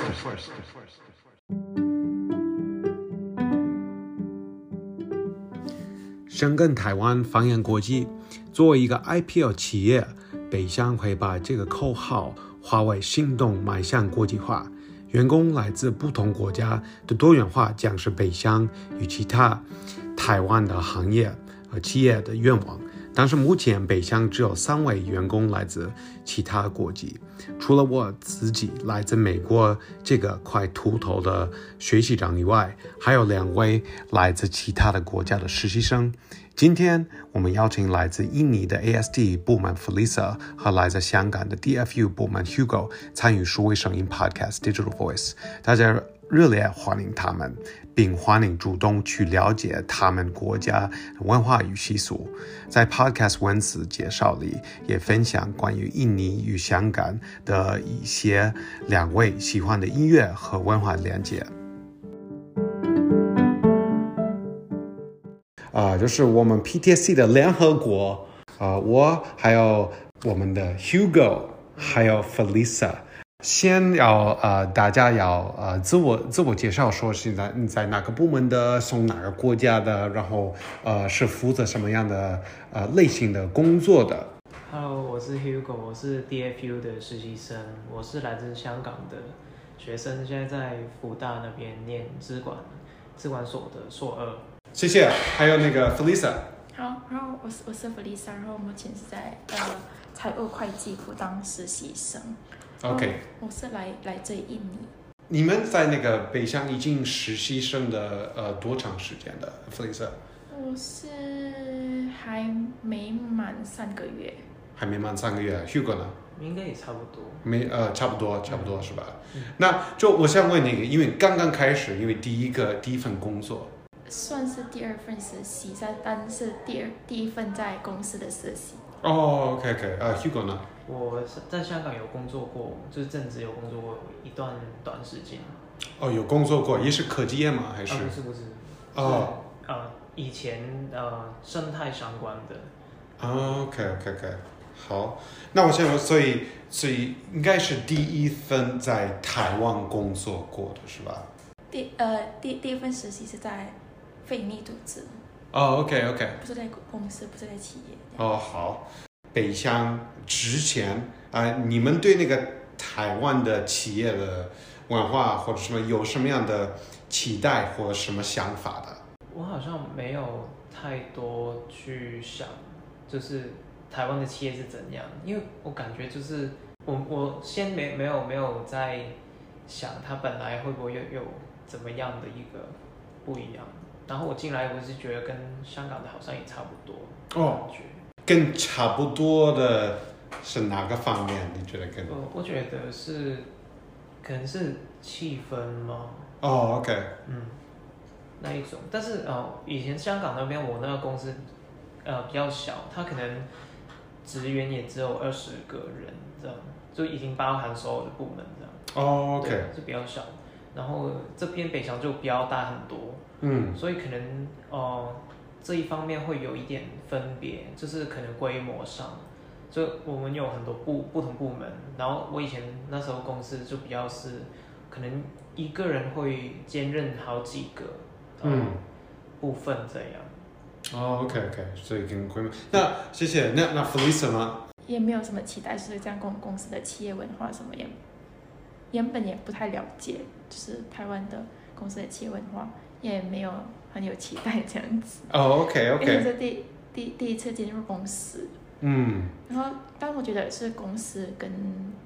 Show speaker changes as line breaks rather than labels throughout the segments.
first. 深耕台湾，放眼国际。作为一个 IPO 企业，北向会把这个口号化为行动，迈向国际化。员工来自不同国家的多元化，将是北向与其他台湾的行业和企业的愿望。但是目前北向只有三位员工来自其他国籍，除了我自己来自美国这个快秃头的学习长以外，还有两位来自其他的国家的实习生。今天我们邀请来自印尼的 ASD 部门 Felisa 和来自香港的 DFU 部门 Hugo 参与数位声音 Podcast Digital Voice，大家热烈欢迎他们，并欢迎主动去了解他们国家文化与习俗。在 Podcast 文字介绍里，也分享关于印尼与香港的一些两位喜欢的音乐和文化连接。啊，就是我们 PTC 的联合国啊，我还有我们的 Hugo，还有 Felisa。先要呃，大家要呃自我自我介绍，说是在你在哪个部门的，从哪个国家的，然后呃是负责什么样的呃类型的工作的。
Hello，我是 Hugo，我是 DFU 的实习生，我是来自香港的学生，现在在福大那边念资管资管所的硕二。
谢谢。还有那个 Felisa。
好，然后我是我是 Felisa，，然后目前是在呃财务会计部当实习生。
OK，
我是来来自印尼，
你们在那个北向已经实习生的呃多长时间的 Felisa？
我是还没满三个月。
还没满三个月。Hugo 呢？
应该也差不多。
没呃，差不多，差不多是吧？
嗯
那就我想问那个，因为刚刚开始，因为第一个第一份工作，
算是第二份实习，但但是第二第一份在公司的实习。
哦，OK OK，呃，Hugo 呢？
我是在香港有工作过，就是正职有工作过一段短时间。
哦，有工作过，也是科技业吗？还是
啊，？不是不是。
哦。
呃，以前呃生态相关的。
哦，OK OK OK，好。那我现在，所以所以应该是第一份在台湾工作过的是吧？
第呃第第一份实习是在非营利组织，
哦，OK OK，
不是在公司，不是在企业。
哦好。北向之前啊、你们对那个台湾的企业的文化或者什么有什么样的期待或者什么想法的？
我好像没有太多去想，就是台湾的企业是怎样，因为我感觉就是我我先没没有没有在想它本来会不会有有怎么样的一个不一样，然后我进来我是觉得跟香港的好像也差不多，
哦
感觉，
跟差不多的是哪个方面？你觉得更？
我我觉得是可能是气氛吗？
哦，OK，
嗯，那一种，但是哦，以前香港那边我那个公司呃比较小，它可能职员也只有二十个人这样，就已经包含所有的部门这样。
哦，OK，
对是比较小。然后这边北翔就比较大很多，
嗯，
所以可能呃这一方面会有一点分别，就是可能规模上，就我们有很多部不同部门，然后我以前那时候公司就比较是可能一个人会兼任好几个呃
嗯
部分这样。
哦，OK OK，所以跟规模。那谢谢。那那 Felisa 呢？
也没有什么期待，就是这样公公司的企业文化什么也，原本也不太了解，就是台湾的公司的企业文化，也没有很有期待这样子。
哦，OK
因为
OK，
是第第第一次进入公司，
嗯，
然后但我觉得是公司跟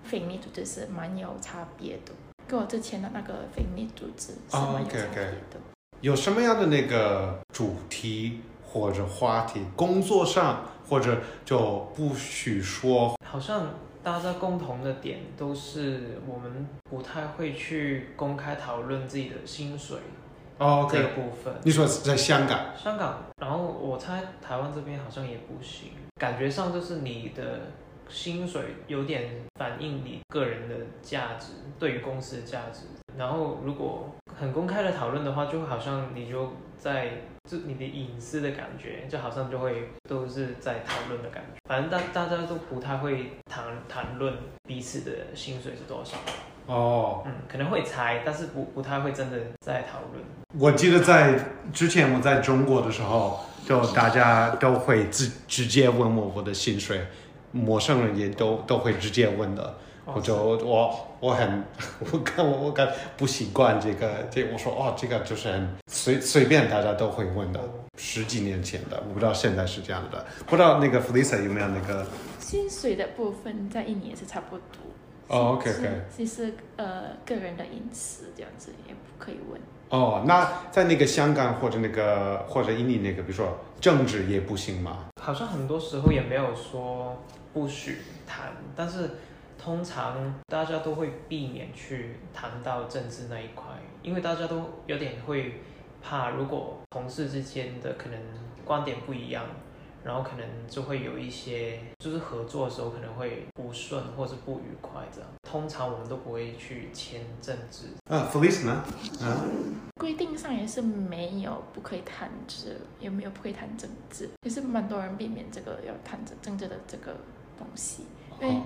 非营利组织是蛮有差别的，跟我之前的那个非营利组织是
哦
蛮有差别的。
有什么样的那个主题或者话题？工作上或者就不许说。
好像大家共同的点都是我们不太会去公开讨论自己的薪水
哦
这个部分。
你说在香港？
香港，然后我猜台湾这边好像也不行，感觉上就是你的薪水有点反映你个人的价值，对于公司的价值。然后如果很公开的讨论的话，就好像你就在就你的隐私的感觉，就好像就会都是在讨论的感觉。反正大大家都不太会谈谈论彼此的薪水是多少。
哦，
嗯，可能会猜，但是不不太会真的在讨论。
我记得在之前我在中国的时候，就大家都会直直接问我我的薪水，陌生人也都都会直接问的。我就我我很我看我我感不习惯这个这我说哦这个就是很随随便大家都会问的，十几年前的，我不知道现在是这样的，不知道那个 Felisa 有没有那个
薪水的部分在印尼也是差不多。
哦，OK OK，
其实呃个人的隐私这样子也不可以问。
哦，那在那个香港或者那个或者印尼那个，比如说政治也不行吗？
好像很多时候也没有说不许谈，但是通常大家都会避免去谈到政治那一块，因为大家都有点会怕，如果同事之间的可能观点不一样，然后可能就会有一些就是合作的时候可能会不顺或是不愉快这样。通常我们都不会去签政治，
啊，Felice 呢？啊，
规定上也是没有不可以谈治，也没有不可以谈政治，也是蛮多人避免这个要谈政政治的这个东西，因为、
哦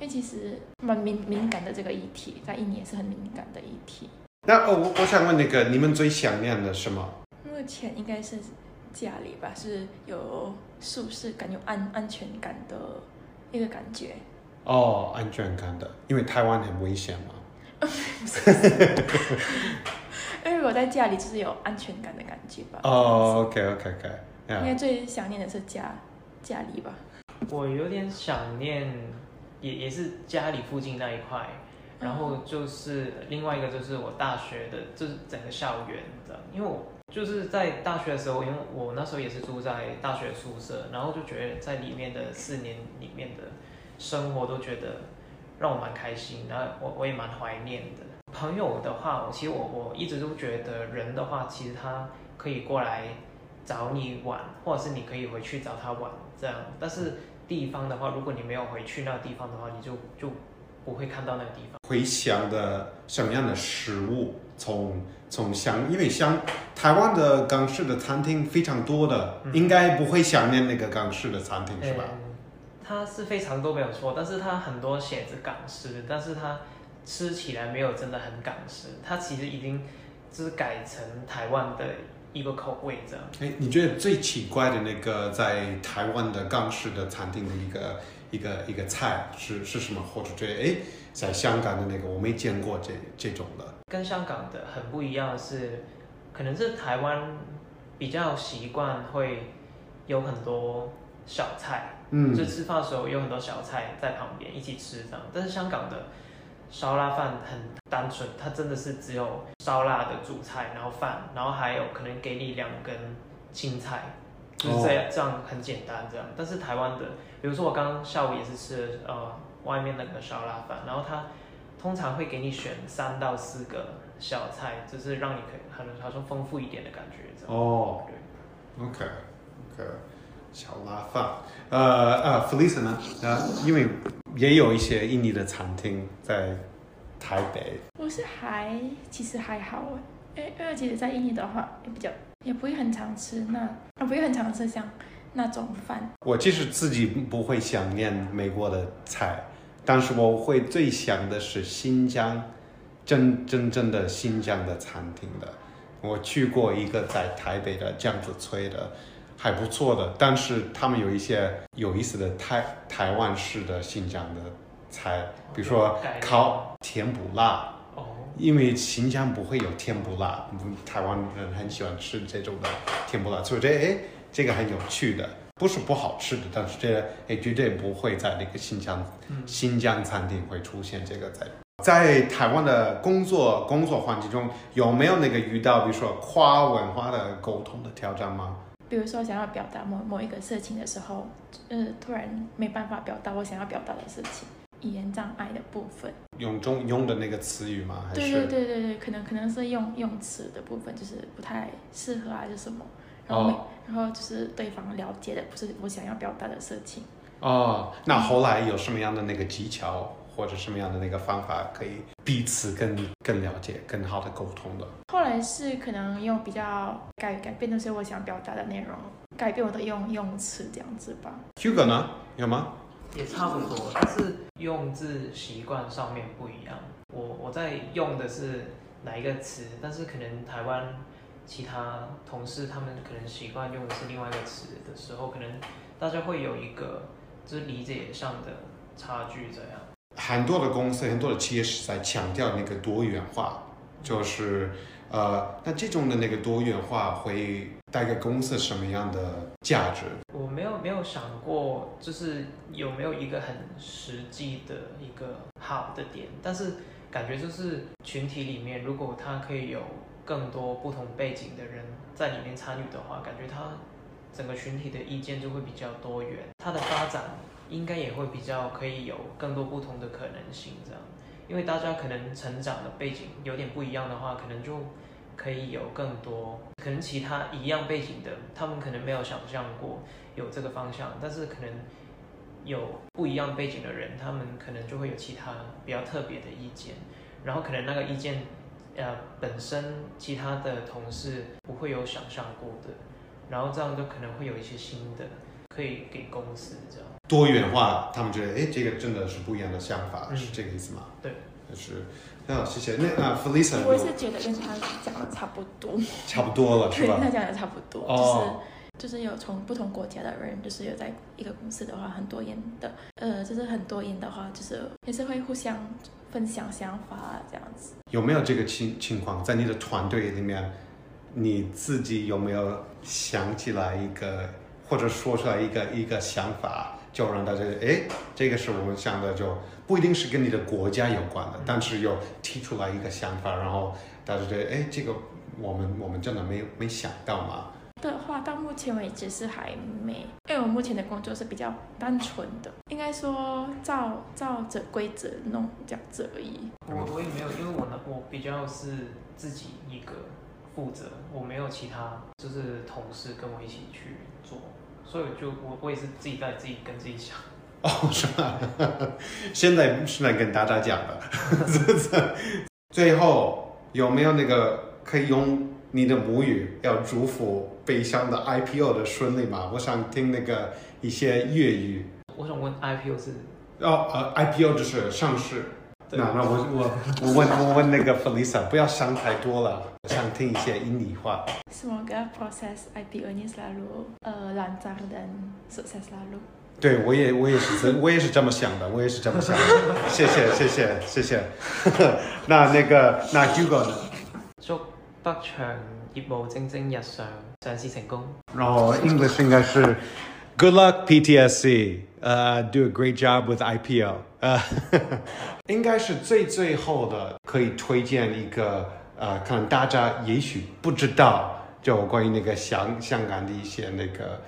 因为其实蛮敏敏感的这个议题，在印尼也是很敏感的议题。
那哦，我我想问那个，你们最想念的什么？
目前应该是家里吧，是有舒适感、有安安全感的一个感觉。
哦，安全感的，因为台湾很危险嘛。
因为我在家里就是有安全感的感觉吧。
哦，OK OK OK，
应该最想念的是家家里吧。
我有点想念，也也是家里附近那一块，然后就是另外一个就是我大学的，就是整个校园的，因为我就是在大学的时候，因为我那时候也是住在大学宿舍，然后就觉得在里面的四年里面的生活都觉得让我蛮开心，然后我我也蛮怀念的。朋友的话，我其实我我一直都觉得人的话，其实他可以过来找你玩，或者是你可以回去找他玩这样，但是地方的话，如果你没有回去那个地方的话，你就就不会看到那个地方。
回想的什么样的食物？从从香，因为香台湾的港式的餐厅非常多的，
嗯
应该不会想念那个港式的餐厅是吧？
嗯它是非常多没有错，但是它很多写着港式，但是它吃起来没有真的很港式，它其实已经就是改成台湾的一个口味这样。
哎，你觉得最奇怪的那个在台湾的港式的餐厅的一个一个一个菜是是什么？或者觉得哎，在香港的那个我没见过这这种的。
跟香港的很不一样的是，可能是台湾比较习惯会有很多小菜，
嗯
就吃饭的时候有很多小菜在旁边一起吃这样。但是香港的烧腊饭很单纯，它真的是只有烧腊的主菜，然后饭，然后还有可能给你两根青菜，就是这样、这样很简单这样。但是台湾的，比如说我刚刚下午也是吃了呃外面那个烧腊饭，然后它通常会给你选三到四个小菜，就是让你可以很好像丰富一点的感觉这样。
哦
对。
，OK OK，小拉饭。呃呃，Felisa 呢？呃，因为也有一些印尼的餐厅在台北。
我是还其实还好诶，因为其实，在印尼的话也比较也不会很常吃那，啊不会很常吃像那种饭。
我其实自己不会想念美国的菜，但是我会最想的是新疆，真真正的新疆的餐厅的。我去过一个在台北的酱子吹的，还不错的，但是他们有一些有意思的台台湾式的新疆的菜，比如说烤甜不辣，
哦，
因为新疆不会有甜不辣，嗯台湾人很喜欢吃这种的甜不辣，所以我觉得哎，这个很有趣的，不是不好吃的，但是这个哎绝对不会在那个新疆
嗯
新疆餐厅会出现这个在。在台湾的工作工作环境中，有没有那个遇到，比如说跨文化的沟通的挑战吗？
比如说想要表达某某一个事情的时候，呃，突然没办法表达我想要表达的事情，语言障碍的部分。
用中用的那个词语吗？还是？
对对对对对，可能可能是用用词的部分就是不太适合啊，还是什么，然后然后就是对方了解的不是我想要表达的事情，
哦，那后来有什么样的那个技巧或者什么样的那个方法可以彼此更更了解、更好的沟通的？
后来是可能用比较改改变那些我想表达的内容，改变我的用用词这样子吧。
Hugo 呢？有吗？
也差不多，但是用字习惯上面不一样。我我在用的是哪一个词，但是可能台湾其他同事他们可能习惯用的是另外一个词的时候，可能大家会有一个就是理解上的差距这样。
很多的公司、很多的企业是在强调那个多元化，就是呃，那这种的那个多元化会带给公司什么样的价值？
我没有没有想过，就是有没有一个很实际的一个好的点，但是感觉就是群体里面，如果他可以有更多不同背景的人在里面参与的话，感觉他整个群体的意见就会比较多元，它的发展应该也会比较可以有更多不同的可能性这样，因为大家可能成长的背景有点不一样的话，可能就可以有更多，可能其他一样背景的，他们可能没有想象过有这个方向，但是可能有不一样背景的人，他们可能就会有其他比较特别的意见，然后可能那个意见，呃，本身其他的同事不会有想象过的，然后这样就可能会有一些新的可以给公司这样。
多元化，他们觉得哎，这个真的是不一样的想法，
嗯
是这个意思吗？
对，
就是。那谢谢。那啊，Felisa，
我也是觉得跟他讲的差不多，
差不多了，是
对，
吧
跟？他讲的差不多，
哦
就是就是有从不同国家的人，就是有在一个公司的话很多人的，呃，就是很多人的话，就是也是会互相分享想法啊这样子。
有没有这个情情况在你的团队里面？你自己有没有想起来一个，或者说出来一个一个想法，就让大家哎，这个是我们想的，就不一定是跟你的国家有关的，但是又提出来一个想法，然后大家觉得哎，这个我们我们真的没没想到嘛？
的话，到目前为止是还没，因为我目前的工作是比较单纯的，应该说照照着规则弄这样子而已。
我我也没有，因为我呢，我比较是自己一个负责，我没有其他就是同事跟我一起去做，所以就我我也是自己在自己跟自己想。
哦，是吧？现在是来跟大家讲的。最后有没有那个可以用你的母语要祝福北向的 IPO 的顺利吗？我想听那个一些粤语。
我想问 IPO 是
哦，呃，IPO 就是上市。
对
那那我我我问我问那个 Felisa，不要想太多了，我想听一些印尼话。
Semoga proses IPO-nya selalu uh, lancar dan sukses selalu.
对我也我也是这我也是这么想的，我也是这么想的。谢谢谢谢谢谢。那那个那 Hugo 呢？
祝北場業務蒸蒸日上，上市成功。
然后 English 应该是 Good luck PTSC，呃、d o a great job with IPO，呃、应该是最最后的可以推荐一个呃，可能大家也许不知道，就关于那个香香港的一些那个。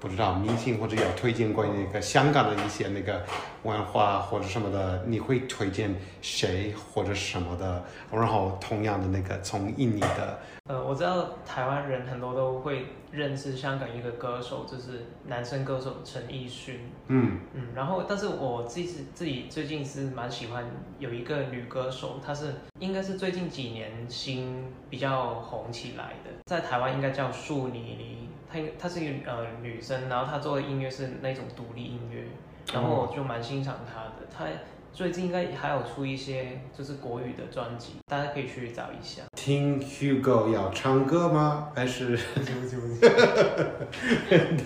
不知道明星或者有推荐关于那个香港的一些那个文化或者什么的，你会推荐谁或者什么的？然后同样的那个从印尼的
呃，我知道台湾人很多都会认识香港一个歌手，就是男生歌手陈奕迅。
嗯
嗯，然后但是我自己自己最近是蛮喜欢有一个女歌手，她是应该是最近几年新比较红起来的，在台湾应该叫树妮妮，她应她是一个呃女生，然后她做的音乐是那种独立音乐，然后我就蛮欣赏她的，她最近应该还有出一些就是国语的专辑，大家可以去找一下。
听 Hugo 要唱歌吗？还是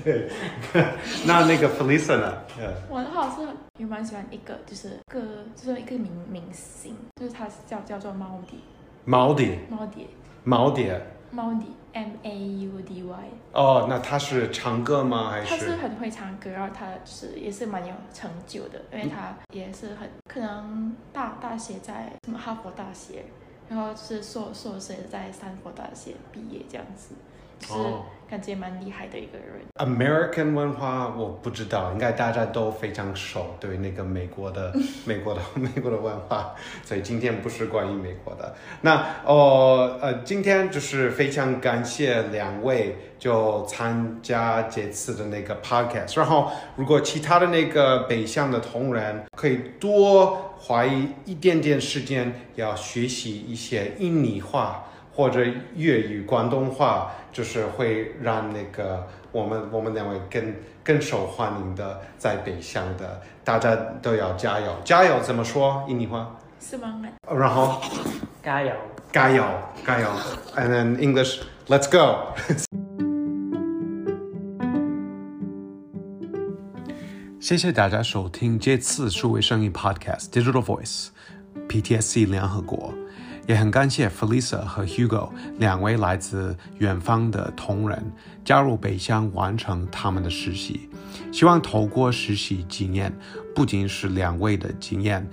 对？那那个 Felisa 呢？呃，
我的话是也蛮喜欢一个，就是个就是一个明明星，就是他是叫叫做猫迪，
毛碟，
猫迪，
毛碟。
猫迪，M A U D Y。
哦，那他是唱歌吗？还是
他是
是？
很会唱歌，然后他是也是蛮有成就的，因为他也是很可能大大学在什么哈佛大学，然后是硕硕士在斯坦福大学毕业这样子，就是
哦
感觉蛮厉害的一个人。
American 文化我不知道，应该大家都非常熟，对那个美国的 美国的 美国的文化，所以今天不是关于美国的。那哦呃，今天就是非常感谢两位就参加这次的那个 podcast，然后如果其他的那个北向的同仁可以多花一一点点时间，要学习一些印尼话。或者粤语、广东话，就是会让那个我们我们两位更更受欢迎的在北向的，大家都要加油，加油怎么说印尼话？
是吗？
然后
加油！
加油，加油，and then English, let's go。谢谢大家收听这次数位声音 Podcast Digital Voice PTSC 联合国。也很感谢 Felisa 和 Hugo 两位来自远方的同仁加入北乡完成他们的实习。希望透过实习经验，不仅是两位的经验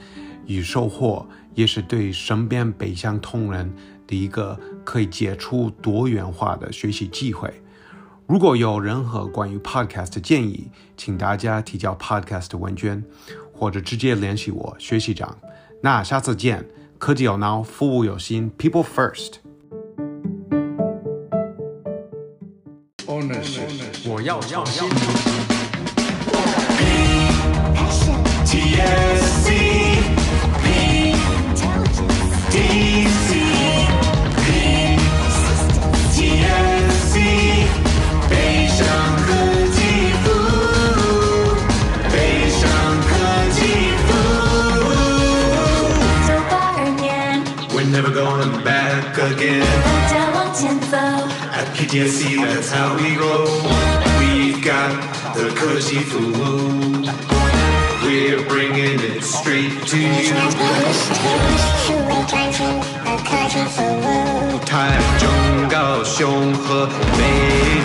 与收获，也是对身边北乡同仁的一个可以接触多元化的学习机会。如果有任何关于 Podcast 的建议，请大家提交 Podcast 问卷，或者直接联系我学习长。那下次见。科技有脑，服务有心，People First。我要创新。
me.